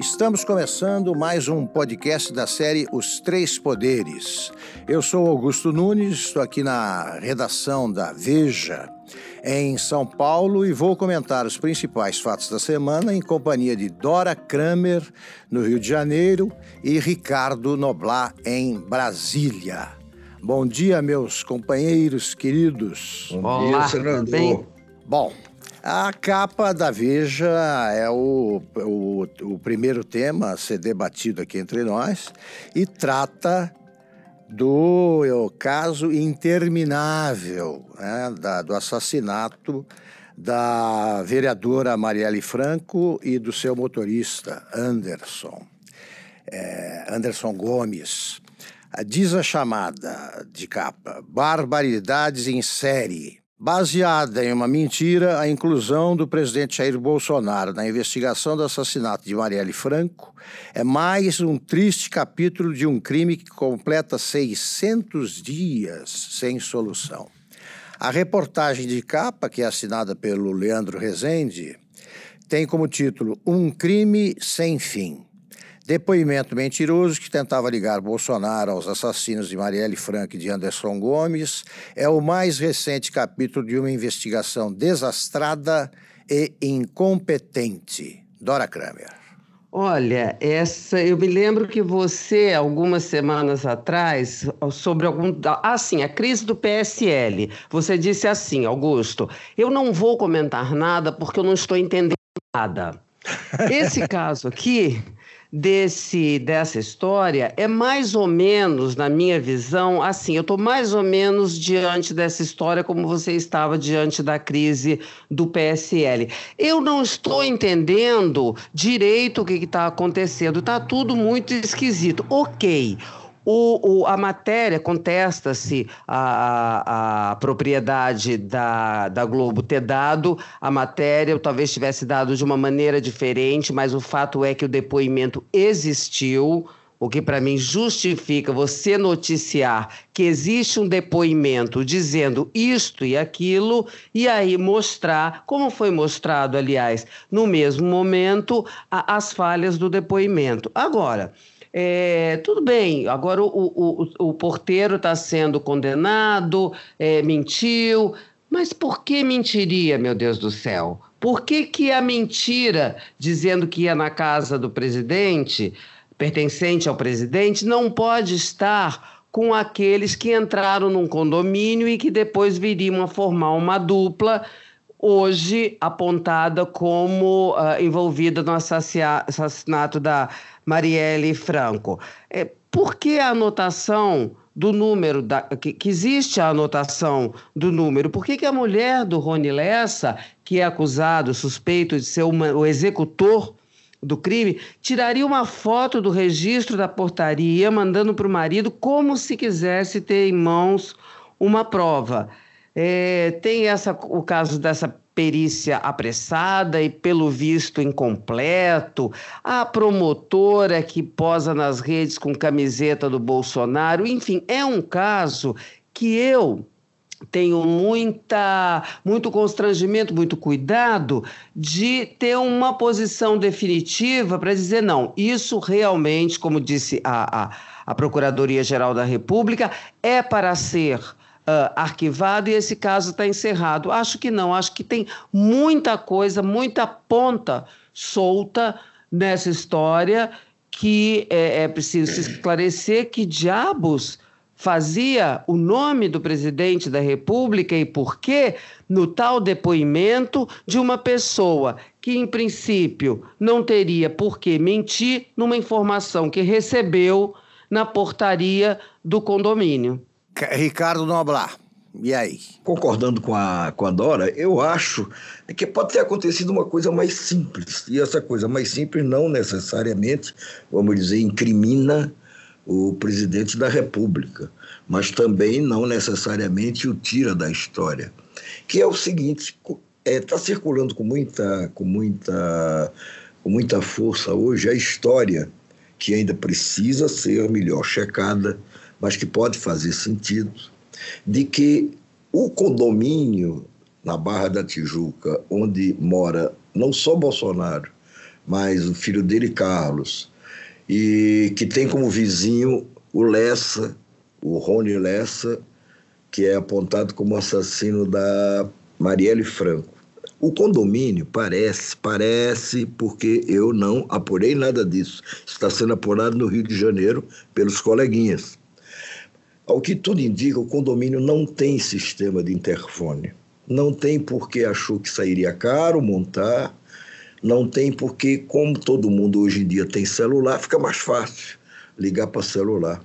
estamos começando mais um podcast da série Os Três Poderes. Eu sou Augusto Nunes, estou aqui na redação da Veja, em São Paulo, e vou comentar os principais fatos da semana em companhia de Dora Kramer, no Rio de Janeiro, e Ricardo Noblar, em Brasília. Bom dia, meus companheiros queridos. Bom Olá, dia, senador. Bem... Bom, a capa da Veja é o, o, o, primeiro tema a ser debatido aqui entre nós e trata do é caso interminável né, da, do assassinato da vereadora Marielle Franco e do seu motorista Anderson, é, Anderson Gomes. Diz a chamada de capa: Barbaridades em série. Baseada em uma mentira, a inclusão do presidente Jair Bolsonaro na investigação do assassinato de Marielle Franco é mais um triste capítulo de um crime que completa 600 dias sem solução. A reportagem de capa, que é assinada pelo Leandro Rezende, tem como título Um crime sem fim. Depoimento mentiroso que tentava ligar Bolsonaro aos assassinos de Marielle Franco e de Anderson Gomes é o mais recente capítulo de uma investigação desastrada e incompetente. Dora Kramer. Olha, essa eu me lembro que você, algumas semanas atrás, sobre algum. Ah, sim, a crise do PSL. Você disse assim, Augusto, eu não vou comentar nada porque eu não estou entendendo nada. Esse caso aqui desse dessa história é mais ou menos, na minha visão, assim, eu estou mais ou menos diante dessa história como você estava diante da crise do PSL. Eu não estou entendendo direito o que está acontecendo, está tudo muito esquisito. Ok. O, o, a matéria contesta-se a, a, a, propriedade da, da Globo ter dado a matéria, talvez tivesse dado de uma maneira diferente, mas o fato é que o depoimento existiu, o que para mim justifica você noticiar que existe um depoimento dizendo isto e aquilo, e aí mostrar, como foi mostrado, aliás, no mesmo momento, a, as falhas do depoimento. Agora. É, tudo bem, agora o, o, o porteiro está sendo condenado, é, mentiu, mas por que mentiria, meu Deus do céu? Por que, que a mentira, dizendo que ia na casa do presidente, pertencente ao presidente, não pode estar com aqueles que entraram num condomínio e que depois viriam a formar uma dupla, hoje apontada como uh, envolvida no assassinato da Marielle Franco. É, por que a anotação do número, da, que, que, existe a anotação do número? Por que, que a mulher do Rony Lessa, que é acusado, suspeito de ser uma, o executor do crime, tiraria uma foto do registro da portaria, mandando para o marido como se quisesse ter em mãos uma prova? É, tem essa, o caso dessa perícia apressada e, pelo visto, incompleto, a promotora que posa nas redes com camiseta do Bolsonaro, enfim, é um caso que eu tenho muita, muito constrangimento, muito cuidado de ter uma posição definitiva para dizer não, isso realmente, como disse a, a, a Procuradoria-Geral da República, é para ser uh, arquivado e esse caso está encerrado. Acho que não, acho que tem muita coisa, muita ponta solta nessa história que é, é preciso se esclarecer que diabos fazia o nome do presidente da República e por quê no tal depoimento de uma pessoa que, em princípio, não teria por que mentir numa informação que recebeu na portaria do condomínio. Ricardo Noblar. E aí? Concordando com a, com a Dora, eu acho que pode ter acontecido uma coisa mais simples. E essa coisa mais simples não necessariamente, vamos dizer, incrimina o presidente da República, mas também não necessariamente o tira da história. que é o seguinte: está é, tá circulando com muita, com, muita, com muita força hoje a história que ainda precisa ser melhor checada, mas que pode fazer sentido, de que o condomínio na Barra da Tijuca, onde mora não só Bolsonaro, mas o filho dele, Carlos, e que tem como vizinho o Lessa, o Rony Lessa, que é apontado como assassino da Marielle Franco. O condomínio parece, parece, porque eu não apurei nada disso. Está sendo apurado no Rio de Janeiro pelos coleguinhas. Ao que tudo indica, o condomínio não tem sistema de interfone. Não tem porque achou que sairia caro montar. Não tem porque, como todo mundo hoje em dia tem celular, fica mais fácil ligar para celular.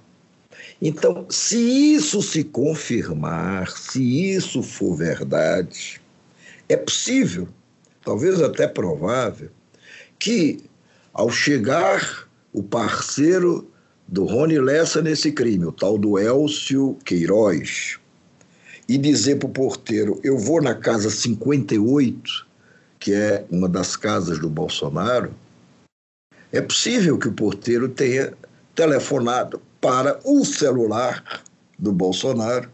Então, se isso se confirmar, se isso for verdade, é possível, talvez até provável, que ao chegar o parceiro do Rony Lessa nesse crime, o tal do Elcio Queiroz, e dizer para o porteiro: Eu vou na casa 58, que é uma das casas do Bolsonaro, é possível que o porteiro tenha telefonado para o celular do Bolsonaro,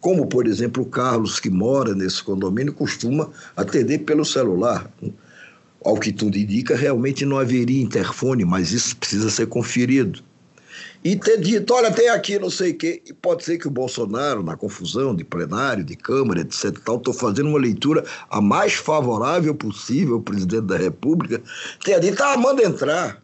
como, por exemplo, o Carlos, que mora nesse condomínio, costuma atender pelo celular. Ao que tudo indica, realmente não haveria interfone, mas isso precisa ser conferido e ter dito, olha, tem aqui não sei o quê. E pode ser que o Bolsonaro, na confusão de plenário, de Câmara, etc. Estou fazendo uma leitura a mais favorável possível ao presidente da República, tenha dito, ah, manda entrar.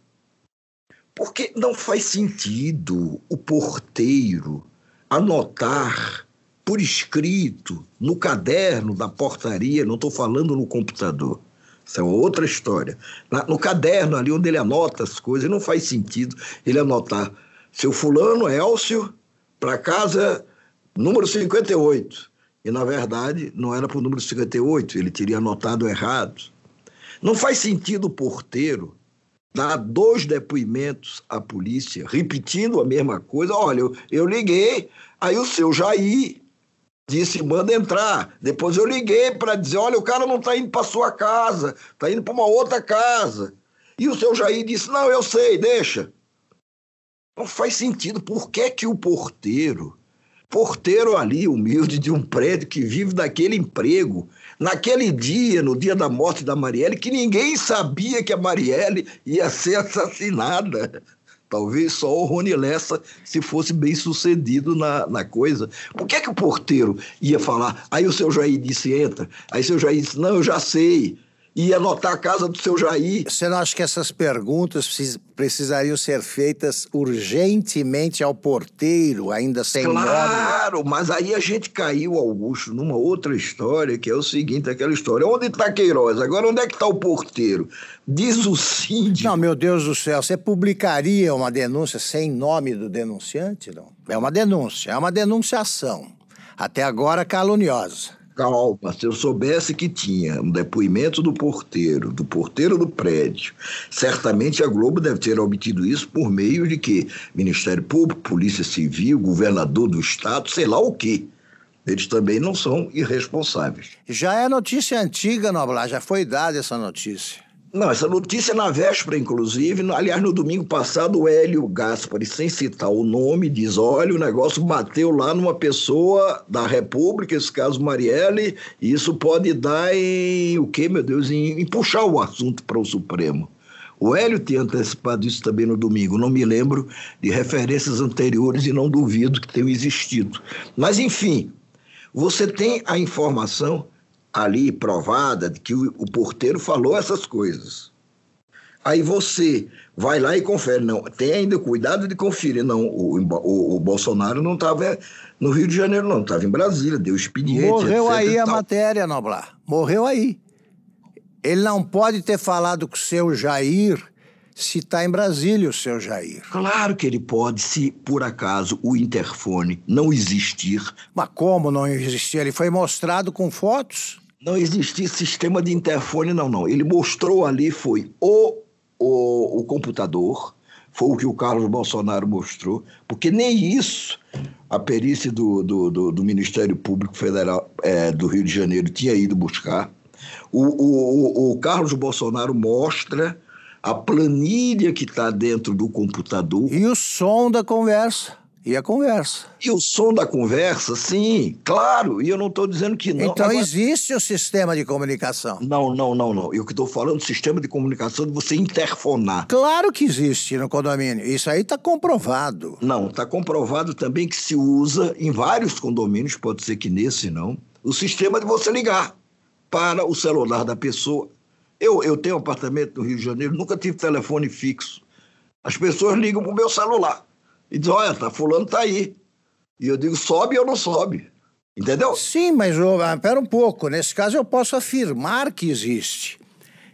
Porque não faz sentido o porteiro anotar por escrito, no caderno da portaria, não estou falando no computador. Isso é outra história. no caderno ali onde ele anota as coisas, não faz sentido ele anotar seu fulano, Elcio, para casa número 58. E, na verdade, não era para o número 58, ele teria anotado errado. Não faz sentido o porteiro dar dois depoimentos à polícia, repetindo a mesma coisa. Olha, eu, eu liguei, aí o seu Jair disse, manda entrar. Depois eu liguei para dizer, olha, o cara não está indo para sua casa, está indo para uma outra casa. E o seu Jair disse, não, eu sei, deixa. Não faz sentido. Por que, que o porteiro, porteiro ali, humilde, de um prédio que vive daquele emprego, naquele dia, no dia da morte da Marielle, que ninguém sabia que a Marielle ia ser assassinada. Talvez só o Rony Lessa se fosse bem sucedido na, na coisa. Por que, que o porteiro ia falar? Aí o seu Jair disse, entra. Aí o seu Jair disse, não, eu já sei e anotar a casa do seu Jair. Você não acha que essas perguntas precisariam ser feitas urgentemente ao porteiro, ainda sem Claro, nome? mas aí a gente caiu, Augusto, numa outra história, que é o seguinte, aquela história. Onde está Queiroz? Agora, onde é que está o porteiro? Diz o síndico... Não, meu Deus do céu, você publicaria uma denúncia sem nome do denunciante? Não. É uma denúncia, é uma denunciação. Até agora caluniosa calma, se eu soubesse que tinha um depoimento do porteiro, do porteiro do prédio, certamente a Globo deve ter obtido isso por meio de que Ministério Público, Polícia Civil, governador do estado, sei lá o quê. Eles também não são irresponsáveis. Já é notícia antiga, Noblar, já foi dada essa notícia. Não, essa notícia na véspera, inclusive, aliás, no domingo passado, o Hélio Gaspari, sem citar o nome, diz: olha, o negócio bateu lá numa pessoa da República, esse caso Marielle, e isso pode dar em o quê, meu Deus? Em, em puxar o assunto para o Supremo. O Hélio tinha antecipado isso também no domingo. Não me lembro de referências anteriores e não duvido que tenham existido. Mas, enfim, você tem a informação ali provada de que o, o porteiro falou essas coisas. Aí você vai lá e confere. Não, tem ainda cuidado de conferir. Não, o, o, o Bolsonaro não estava no Rio de Janeiro, não. Estava em Brasília, deu expediente. Morreu aí a matéria, Noblar. Morreu aí. Ele não pode ter falado com o seu Jair se está em Brasília o seu Jair. Claro que ele pode, se por acaso o interfone não existir. Mas como não existir? Ele foi mostrado com fotos? Não existia sistema de interfone, não, não. Ele mostrou ali, foi o, o, o computador, foi o que o Carlos Bolsonaro mostrou, porque nem isso a perícia do, do, do, do Ministério Público Federal é, do Rio de Janeiro tinha ido buscar. O, o, o Carlos Bolsonaro mostra a planilha que está dentro do computador. E o som da conversa. E a conversa. E o som da conversa, sim, claro. E eu não estou dizendo que não. Então Agora... existe o sistema de comunicação. Não, não, não, não. Eu que estou falando sistema de comunicação de você interfonar. Claro que existe no condomínio. Isso aí está comprovado. Não, está comprovado também que se usa em vários condomínios, pode ser que nesse não, o sistema de você ligar para o celular da pessoa. Eu, eu tenho um apartamento no Rio de Janeiro, nunca tive telefone fixo. As pessoas ligam para o meu celular e diz: olha, tá, fulano tá aí. E eu digo, sobe ou não sobe. Entendeu? Sim, mas oh, pera um pouco. Nesse caso, eu posso afirmar que existe.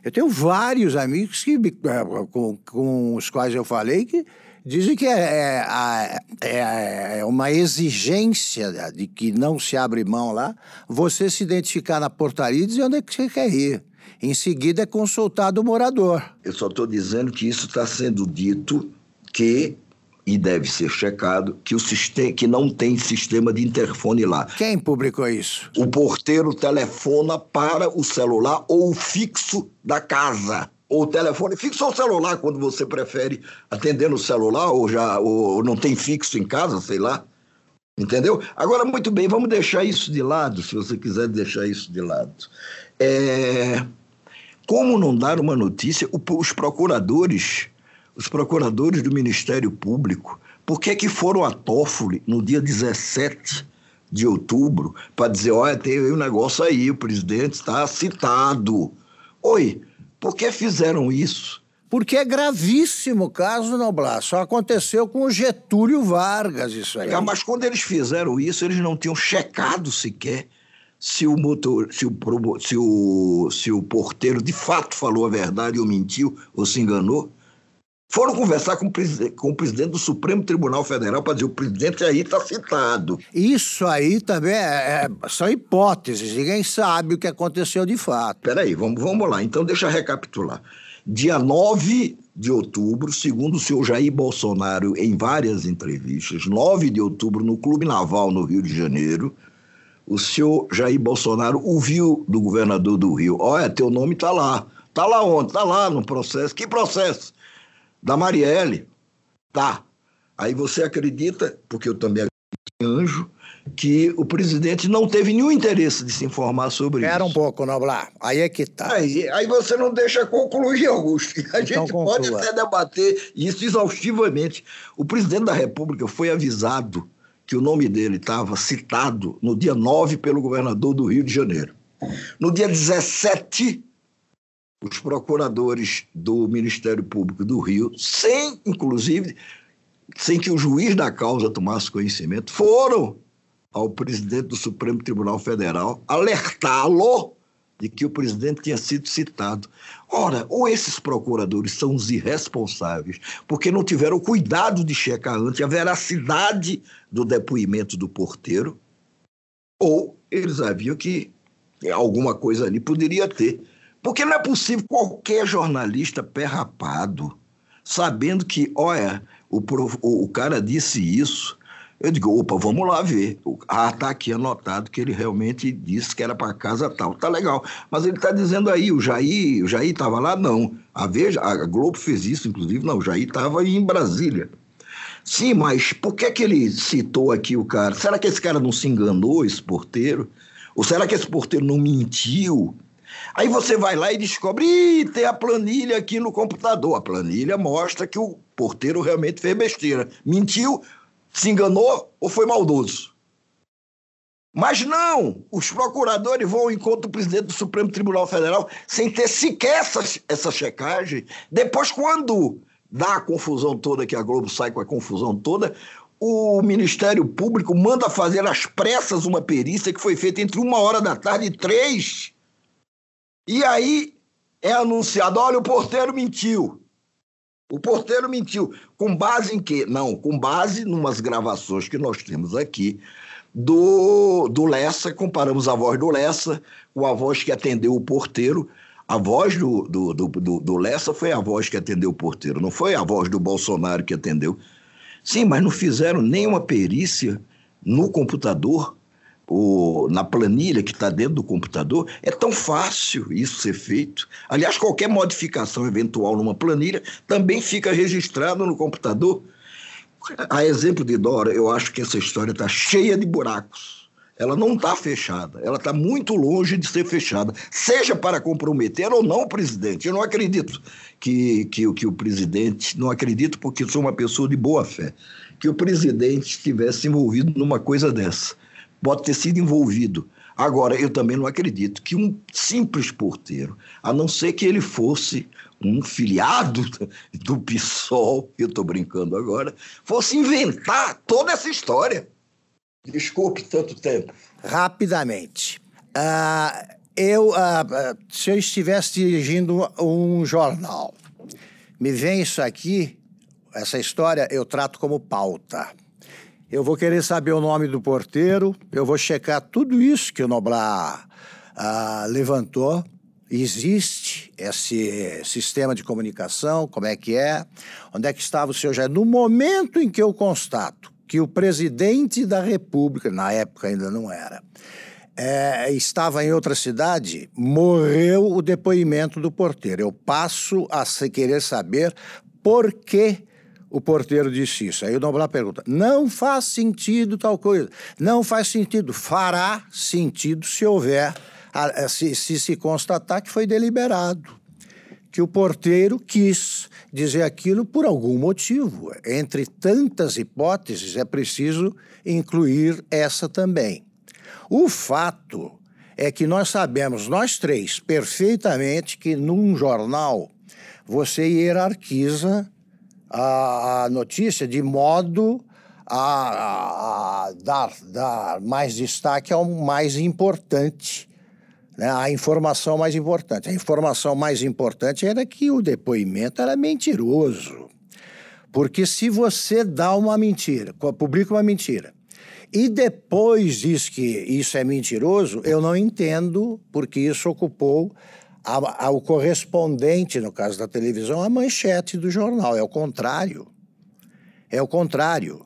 Eu tenho vários amigos que, eh, com, com os quais eu falei que dizem que é, é, é, é, uma exigência de que não se abre mão lá você se identificar na portaria e dizer onde é que você quer ir. Em seguida é consultado o morador. Eu só estou dizendo que isso está sendo dito que e deve ser checado que, o sistema, que não tem sistema de interfone lá. Quem publicou isso? O porteiro telefona para o celular ou o fixo da casa. Ou telefone fixo ou celular, quando você prefere atender no celular ou já ou não tem fixo em casa, sei lá. Entendeu? Agora, muito bem, vamos deixar isso de lado, se você quiser deixar isso de lado. É... Como não dar uma notícia? Os procuradores os procuradores do Ministério Público, por que, que foram a Toffoli no dia 17 de outubro para dizer: olha, tem um negócio aí, o presidente está citado. Oi, por que fizeram isso? Porque é gravíssimo o caso, Noblar. Só aconteceu com o Getúlio Vargas isso aí. É, mas quando eles fizeram isso, eles não tinham checado sequer se o motor, se o, se o, se o porteiro de fato falou a verdade ou mentiu ou se enganou. Foram conversar com o, com o presidente do Supremo Tribunal Federal para dizer o presidente aí está citado. Isso aí também é, é, são hipóteses, ninguém sabe o que aconteceu de fato. Peraí, vamos, vamos lá. Então, deixa eu recapitular. Dia 9 de outubro, segundo o senhor Jair Bolsonaro, em várias entrevistas, 9 de outubro, no Clube Naval, no Rio de Janeiro, o senhor Jair Bolsonaro ouviu do governador do Rio: olha, teu nome está lá. Está lá onde? Está lá no processo. Que processo? Da Marielle. Tá. Aí você acredita, porque eu também acredito em anjo, que o presidente não teve nenhum interesse de se informar sobre Espera isso. Espera um pouco, Noblar. Aí é que tá. Aí, aí você não deixa concluir, Augusto. A então gente conclua. pode até debater isso exaustivamente. O presidente da República foi avisado que o nome dele estava citado no dia 9 pelo governador do Rio de Janeiro. No dia 17, os procuradores do Ministério Público do Rio, sem, inclusive, sem que o juiz da causa tomasse conhecimento, foram ao presidente do Supremo Tribunal Federal alertá-lo de que o presidente tinha sido citado. Ora, ou esses procuradores são os irresponsáveis, porque não tiveram cuidado de checar antes a veracidade do depoimento do porteiro, ou eles haviam que alguma coisa ali poderia ter. Porque não é possível qualquer jornalista perrapado, sabendo que, olha, o, o, o cara disse isso. Eu digo, opa, vamos lá ver. Ah, tá aqui anotado que ele realmente disse que era para casa tal. Tá legal. Mas ele está dizendo aí, o Jair, o Jair estava lá? Não. A Veja, a Globo fez isso, inclusive, não. O Jair estava em Brasília. Sim, mas por que, que ele citou aqui o cara? Será que esse cara não se enganou, esse porteiro? Ou será que esse porteiro não mentiu? Aí você vai lá e descobre, tem a planilha aqui no computador. A planilha mostra que o porteiro realmente fez besteira. Mentiu, se enganou ou foi maldoso. Mas não, os procuradores vão ao encontro do presidente do Supremo Tribunal Federal sem ter sequer essa, essa checagem. Depois, quando dá a confusão toda, que a Globo sai com a confusão toda, o Ministério Público manda fazer às pressas uma perícia que foi feita entre uma hora da tarde e três e aí é anunciado: olha, o porteiro mentiu. O porteiro mentiu. Com base em quê? Não, com base em umas gravações que nós temos aqui do, do Lessa, comparamos a voz do Lessa com a voz que atendeu o porteiro A voz do, do, do, do Lessa foi a voz que atendeu o porteiro, não foi a voz do Bolsonaro que atendeu. Sim, mas não fizeram nenhuma perícia no computador, ou na planilha que está dentro do computador. É tão fácil isso ser feito. Aliás, qualquer modificação eventual numa planilha também fica registrado no computador. A exemplo de Dora, eu acho que essa história está cheia de buracos ela não está fechada, ela está muito longe de ser fechada, seja para comprometer ou não o presidente. Eu não acredito que, que, que o presidente, não acredito porque sou uma pessoa de boa fé, que o presidente estivesse envolvido numa coisa dessa. Pode ter sido envolvido. Agora, eu também não acredito que um simples porteiro, a não ser que ele fosse um filiado do PSOL, eu estou brincando agora, fosse inventar toda essa história. Desculpe tanto tempo. Rapidamente. Uh, eu, uh, se eu estivesse dirigindo um jornal, me vem isso aqui, essa história eu trato como pauta. Eu vou querer saber o nome do porteiro, eu vou checar tudo isso que o Noblar uh, levantou. Existe esse sistema de comunicação, como é que é, onde é que estava o seu No momento em que eu constato que o presidente da República, na época ainda não era, é, estava em outra cidade, morreu o depoimento do porteiro. Eu passo a querer saber por que o porteiro disse isso. Aí o Noblar pergunta: não faz sentido tal coisa. Não faz sentido. Fará sentido se houver, se se, se constatar que foi deliberado que o porteiro quis dizer aquilo por algum motivo. Entre tantas hipóteses, é preciso incluir essa também. O fato é que nós sabemos, nós três, perfeitamente que num jornal você hierarquiza a, notícia de modo a, a dar, dar mais destaque ao mais importante né, a informação mais importante. A informação mais importante era que o depoimento era mentiroso. Porque se você dá uma mentira, publica uma mentira, e depois diz que isso é mentiroso, eu não entendo porque isso ocupou a, a, o correspondente, no caso da televisão, a manchete do jornal. É o contrário. É o contrário.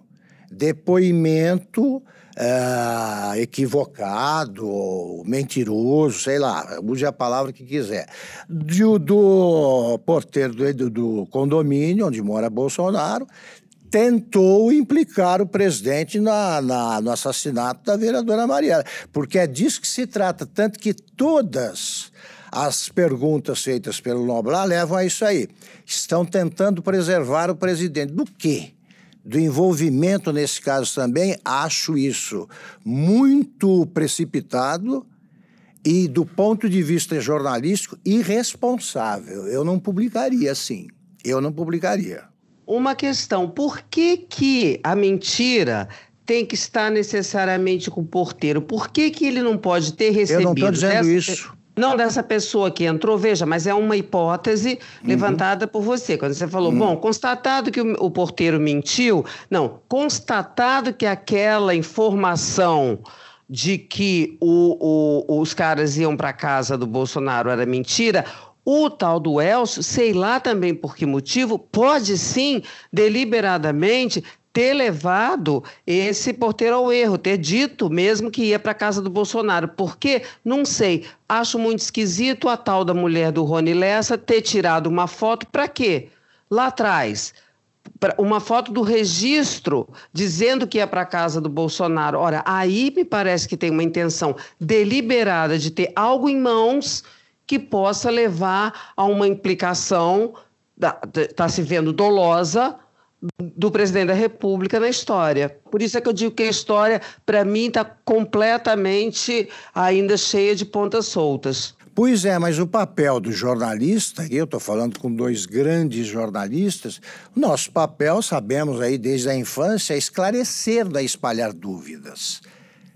Depoimento é, equivocado, mentiroso, sei lá, use a palavra que quiser, do, do porteiro do, do condomínio onde mora Bolsonaro, tentou implicar o presidente na, na, no assassinato da vereadora Mariana, porque é disso que se trata, tanto que todas as perguntas feitas pelo Noblar levam a isso aí. Estão tentando preservar o presidente. Do quê? do envolvimento nesse caso também, acho isso muito precipitado e, do ponto de vista jornalístico, irresponsável. Eu não publicaria assim. Eu não publicaria. Uma questão: por que, que a mentira tem que estar necessariamente com o porteiro? Por que, que ele não pode ter recebido? Eu não estou dizendo dessa... isso. Não dessa pessoa que entrou, veja, mas é uma hipótese uhum. levantada por você. Quando você falou, uhum. bom, constatado que o, o, porteiro mentiu, não, constatado que aquela informação de que o, o, os caras iam para casa do Bolsonaro era mentira, o tal do Elcio, sei lá também por que motivo, pode sim, deliberadamente, ter levado esse porteiro ao erro, ter dito mesmo que ia para a casa do Bolsonaro. Por quê? Não sei. Acho muito esquisito a tal da mulher do Rony Lessa ter tirado uma foto para quê? Lá atrás uma foto do registro dizendo que ia para a casa do Bolsonaro. Ora, aí me parece que tem uma intenção deliberada de ter algo em mãos que possa levar a uma implicação, está se vendo dolosa, do presidente da República na história. Por isso é que eu digo que a história, para mim, está completamente ainda cheia de pontas soltas. Pois é, mas o papel do jornalista, eu estou falando com dois grandes jornalistas, nosso papel, sabemos aí desde a infância, é esclarecer, não é espalhar dúvidas.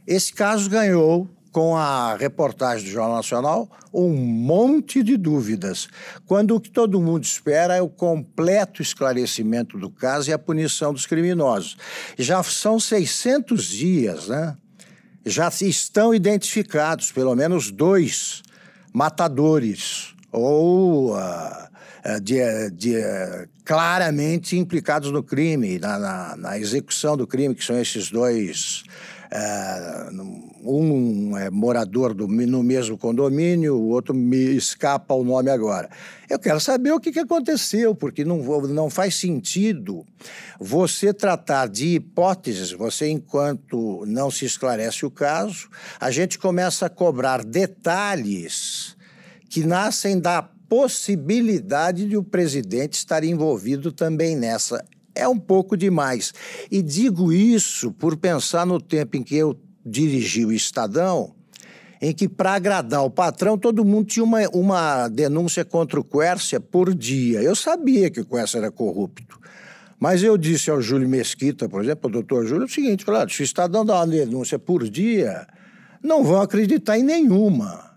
Esse caso ganhou com a reportagem do Jornal Nacional um monte de dúvidas, quando o que todo mundo espera é o completo esclarecimento do caso e a punição dos criminosos. Já são 600 dias, né? Já estão identificados pelo menos dois matadores ou uh, de, de claramente implicados no crime, na, na, na, execução do crime, que são esses dois. Uh, um é morador do, no mesmo condomínio, o outro me escapa o nome agora. Eu quero saber o que, que aconteceu, porque não, não faz sentido você tratar de hipóteses, você, enquanto não se esclarece o caso, a gente começa a cobrar detalhes que nascem da possibilidade de o presidente estar envolvido também nessa. É um pouco demais. E digo isso por pensar no tempo em que eu dirigi o Estadão, em que, para agradar o patrão, todo mundo tinha uma, uma denúncia contra o Quércia por dia. Eu sabia que o Quércia era corrupto. Mas eu disse ao Júlio Mesquita, por exemplo, ao doutor Júlio, o seguinte: claro, se o Estadão dá uma denúncia por dia, não vão acreditar em nenhuma.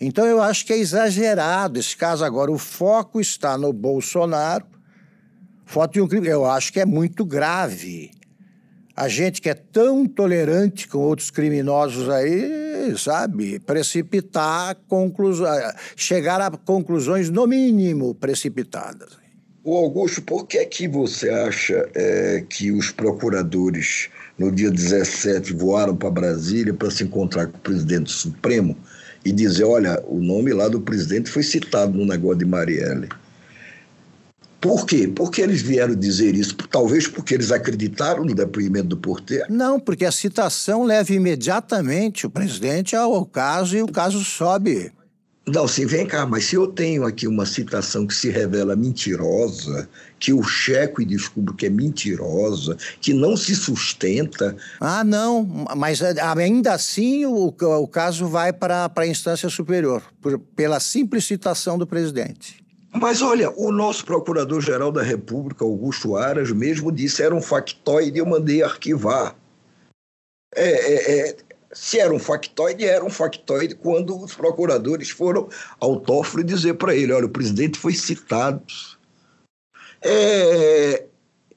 Então eu acho que é exagerado esse caso agora. O foco está no Bolsonaro. Foto de um crime. Eu acho que é muito grave. A gente que é tão tolerante com outros criminosos aí, sabe, precipitar conclusões, chegar a conclusões no mínimo precipitadas. O Augusto, por que é que você acha é, que os procuradores no dia 17 voaram para Brasília para se encontrar com o presidente Supremo? e dizer: olha, o nome lá do presidente foi citado no negócio de Marielle. Por quê? Porque eles vieram dizer isso? Talvez porque eles acreditaram no depoimento do porteiro? Não, porque a citação leva imediatamente o presidente ao caso e o caso sobe não, sim, vem cá, mas se eu tenho aqui uma citação que se revela mentirosa, que eu checo e descubro que é mentirosa, que não se sustenta. Ah, não, mas eh, ainda assim o, o caso vai para a instância superior, por, pela simples citação do presidente. Mas olha, o nosso Procurador-Geral da República, Augusto Aras, mesmo disse era um factoide eu mandei arquivar. É, é, é, se era um factoide, era um factoide quando os procuradores foram ao Toffoli dizer para ele: olha, o presidente foi citado. É,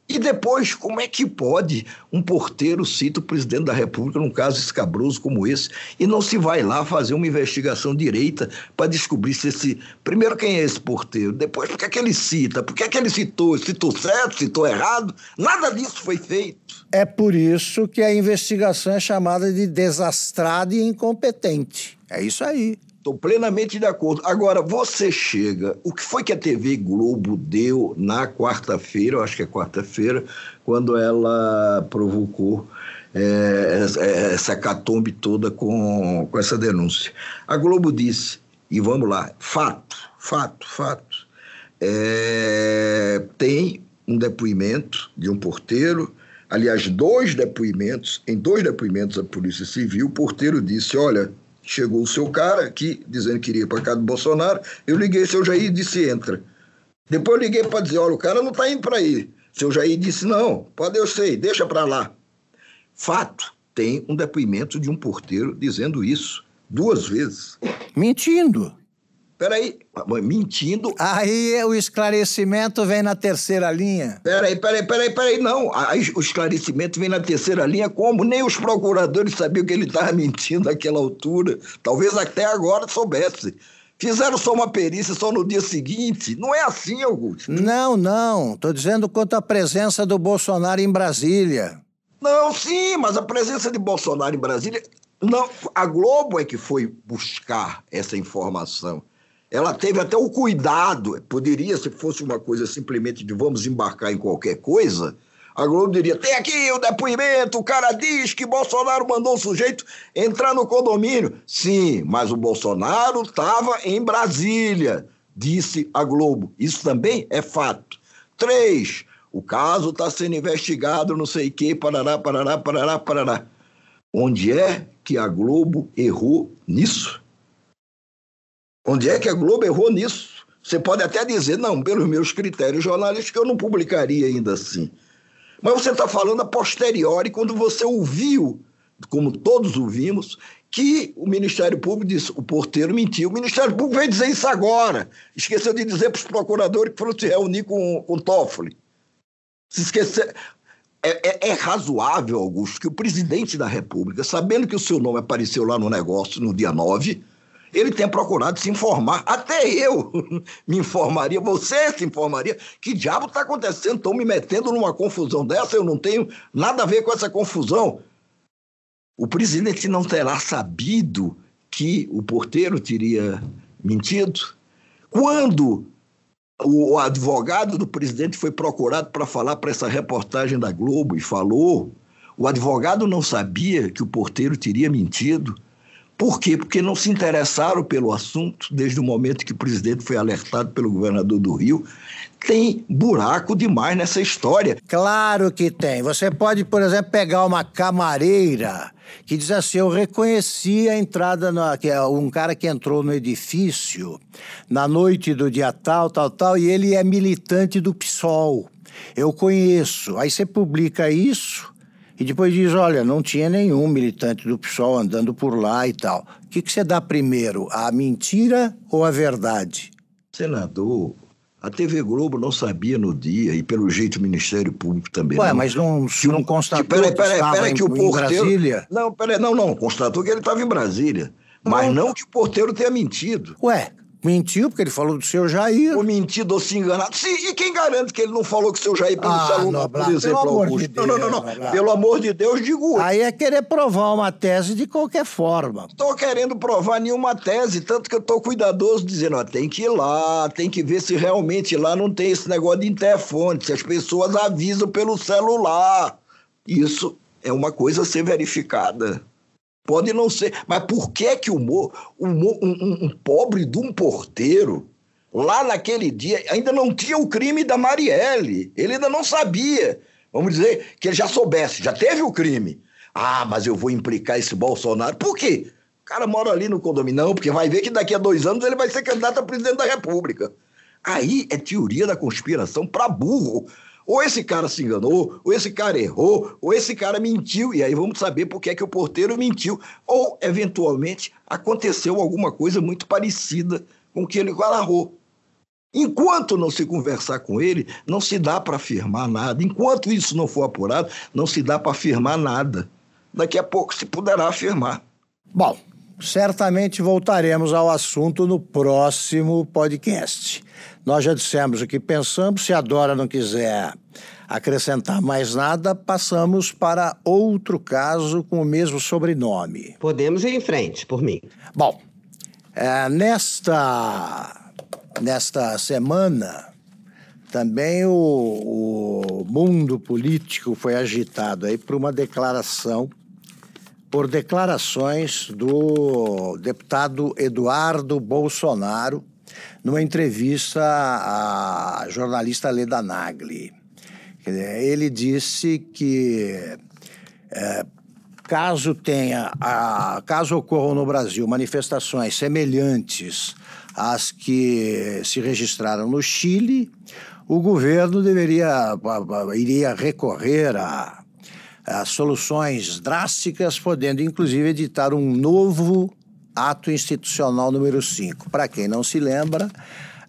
e depois, como é que pode um porteiro cita o presidente da República num caso escabroso como esse e não se vai lá fazer uma investigação direita para descobrir se esse. Primeiro, quem é esse porteiro? Depois, por que, é que ele cita? Por que, é que ele citou? Citou certo? Citou errado? Nada disso foi feito. É por isso que a investigação é chamada de desastrada e incompetente. É isso aí. Estou plenamente de acordo. Agora, você chega. O que foi que a TV Globo deu na quarta-feira, eu acho que é quarta-feira, quando ela provocou é, essa catombe toda com, com essa denúncia? A Globo disse, e vamos lá, fato, fato, fato. É, tem um depoimento de um porteiro, aliás, dois depoimentos, em dois depoimentos da Polícia Civil, o porteiro disse: Olha, Chegou o seu cara aqui, dizendo que iria para casa do Bolsonaro. Eu liguei, seu Jair disse entra. Depois eu liguei para dizer: olha, o cara não está indo para aí. Seu Jair disse: não, pode eu sei, deixa para lá. Fato, tem um depoimento de um porteiro dizendo isso duas vezes. Mentindo. Peraí, mentindo. Aí o esclarecimento vem na terceira linha. Peraí, peraí, peraí, peraí, não. Aí o esclarecimento vem na terceira linha, como nem os procuradores sabiam que ele estava mentindo naquela altura. Talvez até agora soubesse. Fizeram só uma perícia só no dia seguinte. Não é assim, Augusto. Não, não. Estou dizendo quanto à presença do Bolsonaro em Brasília. Não, sim, mas a presença de Bolsonaro em Brasília. Não, a Globo é que foi buscar essa informação. Ela teve até o cuidado, poderia, se fosse uma coisa simplesmente de vamos embarcar em qualquer coisa, a Globo diria: tem aqui o depoimento, o cara diz que Bolsonaro mandou o sujeito entrar no condomínio. Sim, mas o Bolsonaro estava em Brasília, disse a Globo. Isso também é fato. Três, o caso está sendo investigado, não sei o quê, parará, parará, parará, parará. Onde é que a Globo errou nisso? Onde é que a Globo errou nisso? Você pode até dizer, não, pelos meus critérios jornalísticos, eu não publicaria ainda assim. Mas você está falando a posteriori, quando você ouviu, como todos ouvimos, que o Ministério Público disse, o porteiro mentiu. O Ministério Público veio dizer isso agora. Esqueceu de dizer para os procuradores que foram se reunir com, com Toffoli. Se esquecer. É, é, é, razoável, Augusto, que o presidente da República, sabendo que o seu nome apareceu lá no negócio no dia 9, ele tem procurado se informar. Até eu me informaria, você se informaria. Que diabo está acontecendo? Estão me metendo numa confusão dessa, eu não tenho nada a ver com essa confusão. O presidente não terá sabido que o porteiro teria mentido? Quando o advogado do presidente foi procurado para falar para essa reportagem da Globo e falou, o advogado não sabia que o porteiro teria mentido. Por quê? Porque não se interessaram pelo assunto desde o momento que o presidente foi alertado pelo governador do Rio. Tem buraco demais nessa história. Claro que tem. Você pode, por exemplo, pegar uma camareira que diz assim: Eu reconheci a entrada, no, que é um cara que entrou no edifício na noite do dia tal, tal, tal, e ele é militante do PSOL. Eu conheço. Aí você publica isso e depois diz: olha, não tinha nenhum militante do PSOL andando por lá e tal. O que, que você dá primeiro, a mentira ou a verdade? Senador, a TV Globo não sabia no dia, e pelo jeito o Ministério Público também. Ué, não, mas não, que, não constatou que, peraí, que peraí, estava peraí, em, que o porteiro, em Brasília? Não, peraí, não, não, constatou que ele estava em Brasília. Mas não que o porteiro tenha mentido. Ué, Mentiu, porque ele falou do seu Jair. Ou mentido ou se enganado. Sim, e quem garante que ele não falou que o seu Jair pelo Ah, celular, por exemplo, pelo amor de Augusto? Deus, não, não, não, não. Pelo amor de Deus, digo Aí é querer provar uma tese de qualquer forma. Estou querendo provar nenhuma tese, tanto que eu estou cuidadoso dizendo, ó, tem que ir lá, tem que ver se realmente lá não tem esse negócio de interfone, se as pessoas avisam pelo celular. Isso é uma coisa a ser verificada. Pode não ser, mas por que que o um- um- um pobre de um porteiro, lá naquele dia, ainda não tinha o crime da Marielle, ele ainda não sabia. Vamos dizer que ele já soubesse, já teve o crime. Ah, mas eu vou implicar esse Bolsonaro. Por quê? O cara mora ali no condomínio. Não, porque vai ver que daqui a dois anos ele vai ser candidato a presidente da República. Aí é teoria da conspiração para burro. Ou esse cara se enganou, ou esse cara errou, ou esse cara mentiu, e aí vamos saber por que é que o porteiro mentiu. Ou, eventualmente, aconteceu alguma coisa muito parecida com o que ele narrou. Enquanto não se conversar com ele, não se dá para afirmar nada. Enquanto isso não for apurado, não se dá para afirmar nada. Daqui a pouco se poderá afirmar. Bom, certamente voltaremos ao assunto no próximo podcast. Nós já dissemos o que pensamos. Se a Dora não quiser acrescentar mais nada, passamos para outro caso com o mesmo sobrenome. Podemos ir em frente, por mim. Bom, é, nesta, nesta semana, também o, o mundo político foi agitado aí por uma declaração, por declarações do deputado Eduardo Bolsonaro, numa entrevista à jornalista Leda Nagli. Ele disse que caso tenha, a- caso ocorram no Brasil manifestações semelhantes às que se registraram no Chile, o governo deveria iria recorrer a, a soluções drásticas, podendo inclusive editar um novo ato institucional número 5. Para quem não se lembra,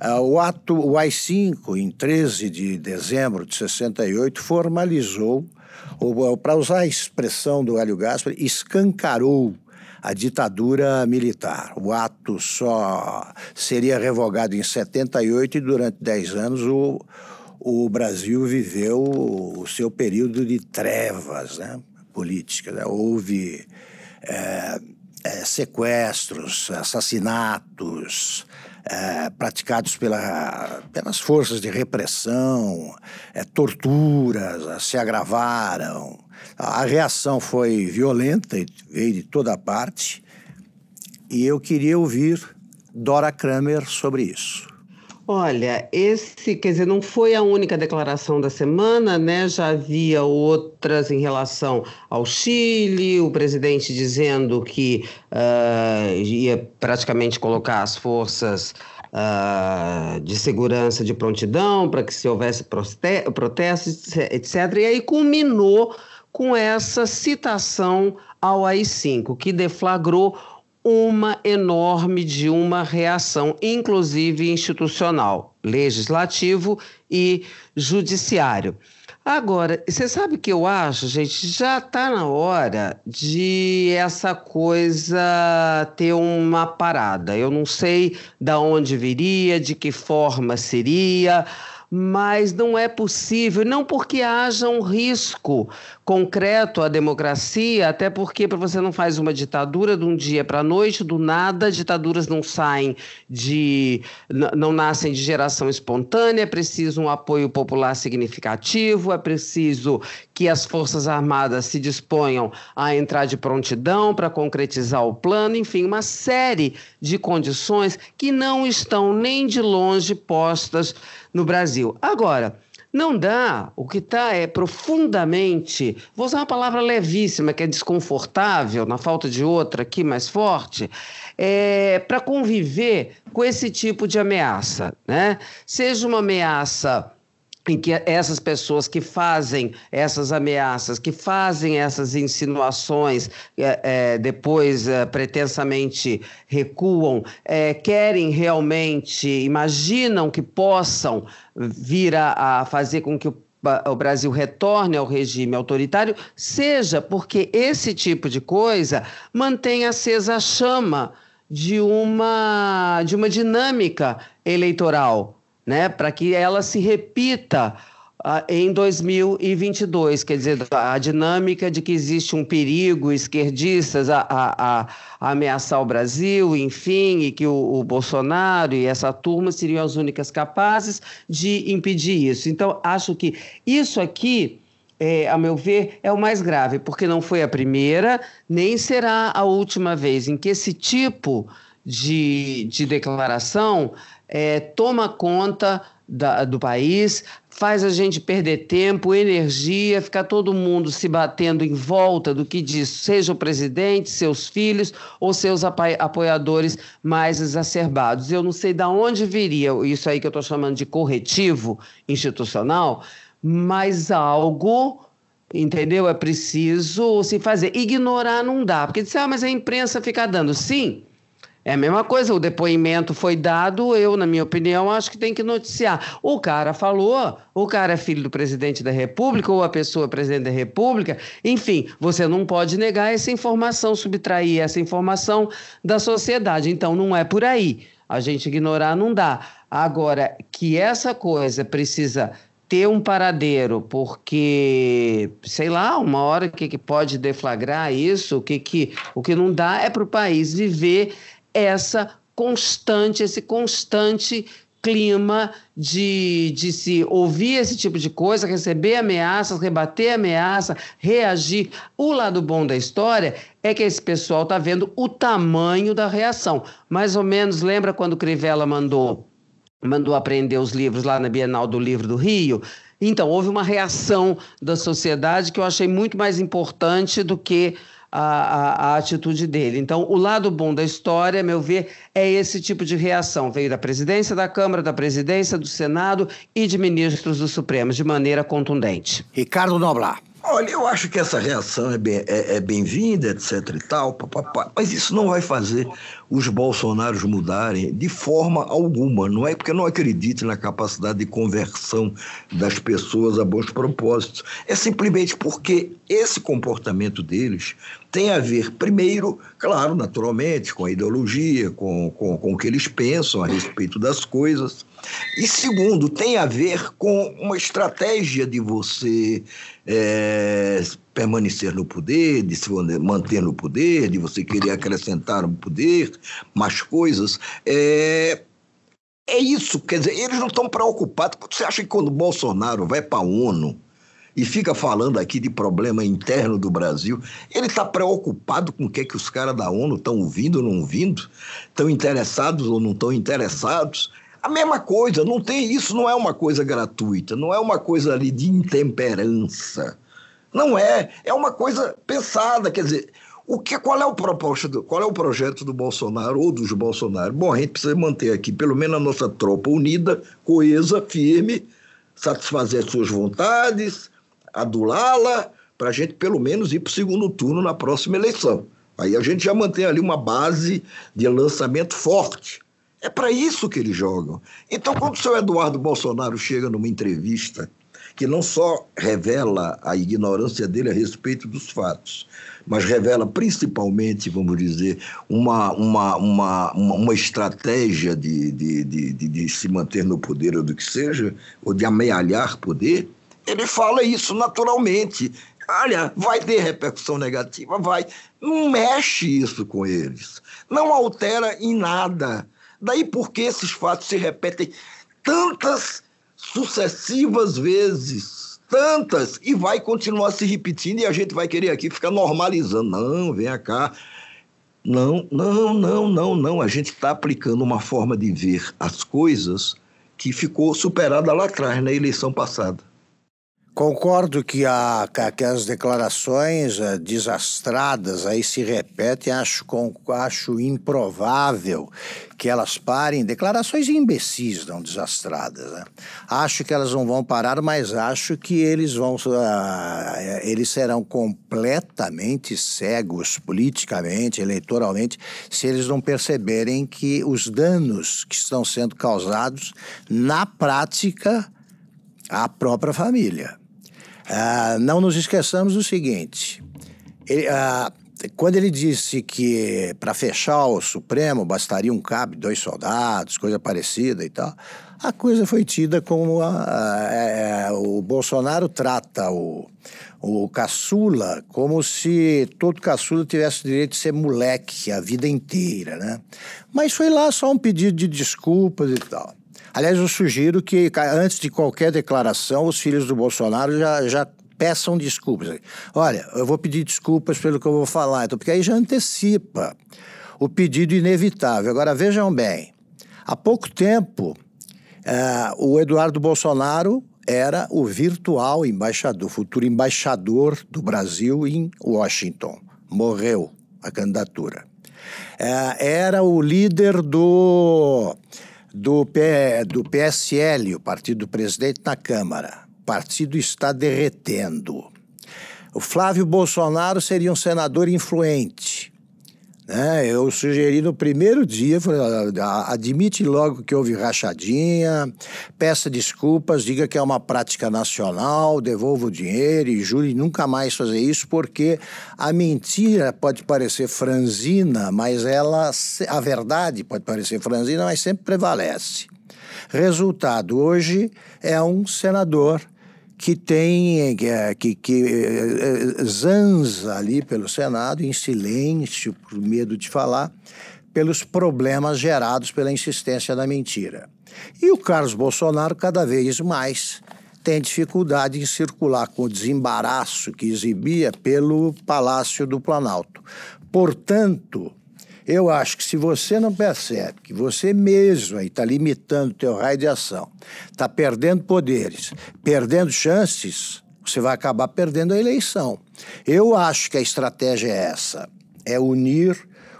ah, o ato o AI-5, em 13 de dezembro de 68, formalizou ou, para usar a expressão do Hélio Gaspar, escancarou a ditadura militar. O ato só seria revogado em 78 e durante 10 anos o, o Brasil viveu o seu período de trevas né, políticas. né? Houve é, é, sequestros, assassinatos, é, praticados pela, pelas forças de repressão, é, torturas ah, se agravaram. A reação foi violenta e veio de toda parte. E eu queria ouvir Dora Kramer sobre isso. Olha, esse, quer dizer, não foi a única declaração da semana, né? Já havia outras em relação ao Chile, o presidente dizendo que ah, ia praticamente colocar as forças ah, de segurança de prontidão para que se houvesse protestos, etc. E aí culminou com essa citação ao AI-5, que deflagrou uma enorme de uma reação, inclusive institucional, legislativo e judiciário. Agora, você sabe o que eu acho, gente? Já está na hora de essa coisa ter uma parada. Eu não sei da onde viria, de que forma seria mas não é possível, não porque haja um risco concreto à democracia, até porque para você não faz uma ditadura de um dia para a noite, do nada, ditaduras não saem de não nascem de geração espontânea, é preciso um apoio popular significativo, é preciso que as Forças Armadas se disponham a entrar de prontidão para concretizar o plano, enfim, uma série de condições que não estão nem de longe postas no Brasil. Agora, não dá, o que está é profundamente, vou usar uma palavra levíssima, que é desconfortável, na falta de outra aqui mais forte, é, para conviver com esse tipo de ameaça. Né? Seja uma ameaça em que essas pessoas que fazem essas ameaças, que fazem essas insinuações, é, é, depois é, pretensamente recuam, é, querem realmente, imaginam que possam vir a, a fazer com que o o Brasil retorne ao regime autoritário, seja porque esse tipo de coisa mantém acesa a chama de uma, de uma dinâmica eleitoral né, para que ela se repita uh, em 2022. Quer dizer, a dinâmica de que existe um perigo esquerdistas a, a, a, ameaçar o Brasil, enfim, e que o, o, Bolsonaro e essa turma seriam as únicas capazes de impedir isso. Então, acho que isso aqui. É, a meu ver, é o mais grave, porque não foi a primeira, nem será a última vez em que esse tipo de, de declaração é, toma conta da, do país, faz a gente perder tempo, energia, ficar todo mundo se batendo em volta do que diz, seja o presidente, seus filhos ou seus apoiadores mais exacerbados. Eu não sei de onde viria isso aí que eu estou chamando de corretivo institucional, mas algo entendeu? É preciso se fazer. Ignorar não dá, porque diz, ah, mas a imprensa fica dando. Sim, é a mesma coisa, o depoimento foi dado, eu, na minha opinião, acho que tem que noticiar. O cara falou, o cara é filho do presidente da República, ou a pessoa é presidente da República, enfim, você não pode negar essa informação, subtrair essa informação da sociedade. Então, não é por aí. A gente ignorar não dá. Agora, que essa coisa precisa ter um paradeiro, porque, sei lá, uma hora que, que pode deflagrar isso, o que, que, o que não dá é para o país viver essa constante, esse constante clima de, de se ouvir esse tipo de coisa, receber ameaças, rebater ameaça, reagir. O lado bom da história é que esse pessoal está vendo o tamanho da reação. Mais ou menos, lembra quando Crivella mandou mandou aprender os livros lá na Bienal do Livro do Rio? Então, houve uma reação da sociedade que eu achei muito mais importante do que a, a, a, atitude dele. Então, o lado bom da história, a meu ver, é esse tipo de reação. Veio da presidência da Câmara, da presidência do Senado e de ministros do Supremo, de maneira contundente. Ricardo Noblar. Olha, eu acho que essa reação é bem-vinda, é, é bem etc e tal, papapá, mas isso não vai fazer os bolsonaros mudarem de forma alguma. Não é porque não acredito na capacidade de conversão das pessoas a bons propósitos. É simplesmente porque esse comportamento deles tem a ver, primeiro, claro, naturalmente, com a ideologia, com, com, com o que eles pensam a respeito das coisas. E segundo, tem a ver com uma estratégia de você é, permanecer no poder, de se manter no poder, de você querer acrescentar no poder mais coisas. É, é isso, quer dizer, eles não estão preocupados. Você acha que quando Bolsonaro vai para a ONU e fica falando aqui de problema interno do Brasil, ele está preocupado com o que, é que os caras da ONU estão ouvindo ou não ouvindo? Estão interessados ou não estão interessados? A mesma coisa, não tem isso, não é uma coisa gratuita, não é uma coisa ali de intemperança. Não é, é uma coisa pensada, quer dizer, o que, qual é o proposta do, qual é o projeto do Bolsonaro ou dos Bolsonaro? Bom, a gente precisa manter aqui pelo menos a nossa tropa unida, coesa, firme, satisfazer as suas vontades, adulá-la, para a gente pelo menos ir para o segundo turno na próxima eleição. Aí a gente já mantém ali uma base de lançamento forte. É para isso que eles jogam. Então, quando o senhor Eduardo Bolsonaro chega numa entrevista que não só revela a ignorância dele a respeito dos fatos, mas revela principalmente, vamos dizer, uma, uma, uma, uma, estratégia de, de, de, de, se manter no poder ou do que seja, ou de amealhar poder, ele fala isso naturalmente. Olha, vai ter repercussão negativa? Vai. Não mexe isso com eles. Não altera em nada. Daí porque esses fatos se repetem tantas sucessivas vezes tantas e vai continuar se repetindo e a gente vai querer aqui ficar normalizando. Não, vem cá. Não, não, não, não, não. A gente está aplicando uma forma de ver as coisas que ficou superada lá atrás, na eleição passada. Concordo que, a, que as declarações uh, desastradas aí se repetem, acho, com, acho improvável que elas parem. Declarações imbecis, não desastradas. Né? Acho que elas não vão parar, mas acho que eles vão. Uh, eles serão completamente cegos politicamente, eleitoralmente, se eles não perceberem que os danos que estão sendo causados, na prática, à própria família. Ah, não nos esqueçamos do seguinte: ele, ah, quando ele disse que para fechar o Supremo bastaria um cabo, dois soldados, coisa parecida e tal, a coisa foi tida como a, a, a, o Bolsonaro trata o, o caçula como se todo caçula tivesse o direito de ser moleque a vida inteira, né? Mas foi lá só um pedido de desculpas e tal. Aliás, eu sugiro que, antes de qualquer declaração, os filhos do Bolsonaro já, já peçam desculpas. Olha, eu vou pedir desculpas pelo que eu vou falar, então, porque aí já antecipa o pedido inevitável. Agora, vejam bem, há pouco tempo, uh, o Eduardo Bolsonaro era o virtual embaixador, futuro embaixador do Brasil em Washington. Morreu a candidatura. Uh, era o líder do do, P, do PSL, o partido do presidente, na Câmara. O partido está derretendo. O Flávio Bolsonaro seria um senador influente. Né? Eu sugeri no primeiro dia, falei, admite logo que houve rachadinha, peça desculpas, diga que é uma prática nacional, devolva o dinheiro e jure nunca mais fazer isso, porque a mentira pode parecer franzina, mas ela, a verdade pode parecer franzina, mas sempre prevalece. Resultado, hoje é um senador que tem que, que é, zanza ali pelo Senado em silêncio por medo de falar pelos problemas gerados pela insistência da mentira. E o Carlos Bolsonaro cada vez mais tem dificuldade em circular com o desembaraço que exibia pelo Palácio do Planalto. Portanto, eu acho que se você não percebe que você mesmo está limitando o teu raio de ação, está perdendo poderes, perdendo chances, você vai acabar perdendo a eleição. Eu acho que a estratégia é essa: é unir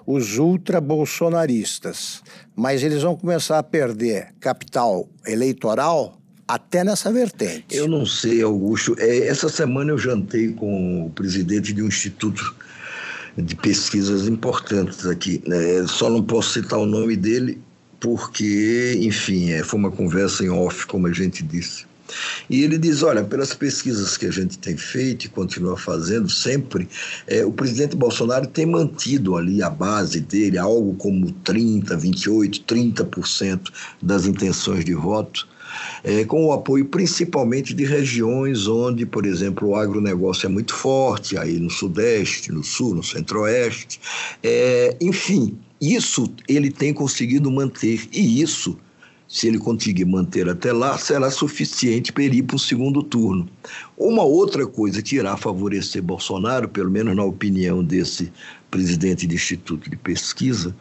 os ultra-bolsonaristas. Mas eles vão começar a perder capital eleitoral até nessa vertente. Eu não sei, Augusto. É, essa semana eu jantei com o presidente de um instituto de pesquisas importantes aqui. Né? Só não posso citar o nome dele porque, enfim, é, foi uma conversa em off, como a gente disse. E ele diz: olha, pelas pesquisas que a gente tem feito e continua fazendo sempre, é, o presidente Bolsonaro tem mantido ali a base dele, algo como 30, 28, 30% das intenções de voto é, com o apoio principalmente de regiões onde, por exemplo, o agronegócio é muito forte, aí no Sudeste, no Sul, no Centro-Oeste. É, enfim, isso ele tem conseguido manter, e isso se ele conseguir manter até lá, será suficiente para ele ir para o segundo turno. Uma outra coisa que irá favorecer Bolsonaro, pelo menos na opinião desse presidente do Instituto de Pesquisa,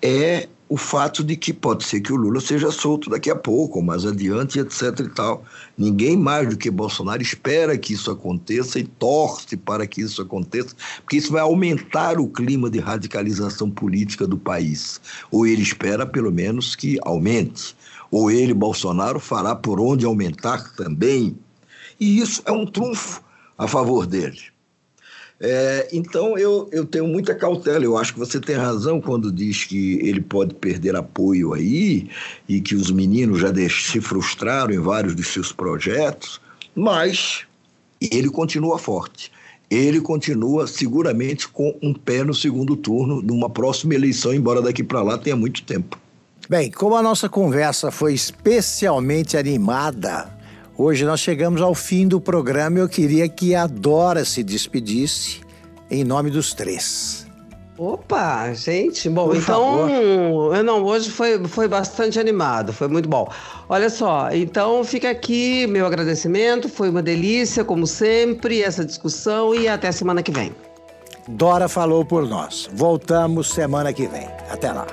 é o fato de que pode ser que o Lula seja solto daqui a pouco, ou mais adiante, etc e tal. Ninguém mais do que Bolsonaro espera que isso aconteça e torce para que isso aconteça, porque isso vai aumentar o clima de radicalização política do país. Ou ele espera, pelo menos, que aumente. Ou ele, Bolsonaro, fará por onde aumentar também. E isso é um trunfo a favor dele. É, então eu, eu tenho muita cautela. Eu acho que você tem razão quando diz que ele pode perder apoio aí e que os meninos já se frustraram em vários dos seus projetos. Mas ele continua forte. Ele continua seguramente com um pé no segundo turno numa próxima eleição, embora daqui para lá tenha muito tempo. Bem, como a nossa conversa foi especialmente animada, hoje nós chegamos ao fim do programa e eu queria que a Dora se despedisse em nome dos três. Opa, gente, bom, Por então, favor. eu não, hoje foi, foi bastante animado, foi muito bom. Olha só, então fica aqui meu agradecimento, foi uma delícia, como sempre, essa discussão e até semana que vem. Dora falou por nós. Voltamos semana que vem. Até lá.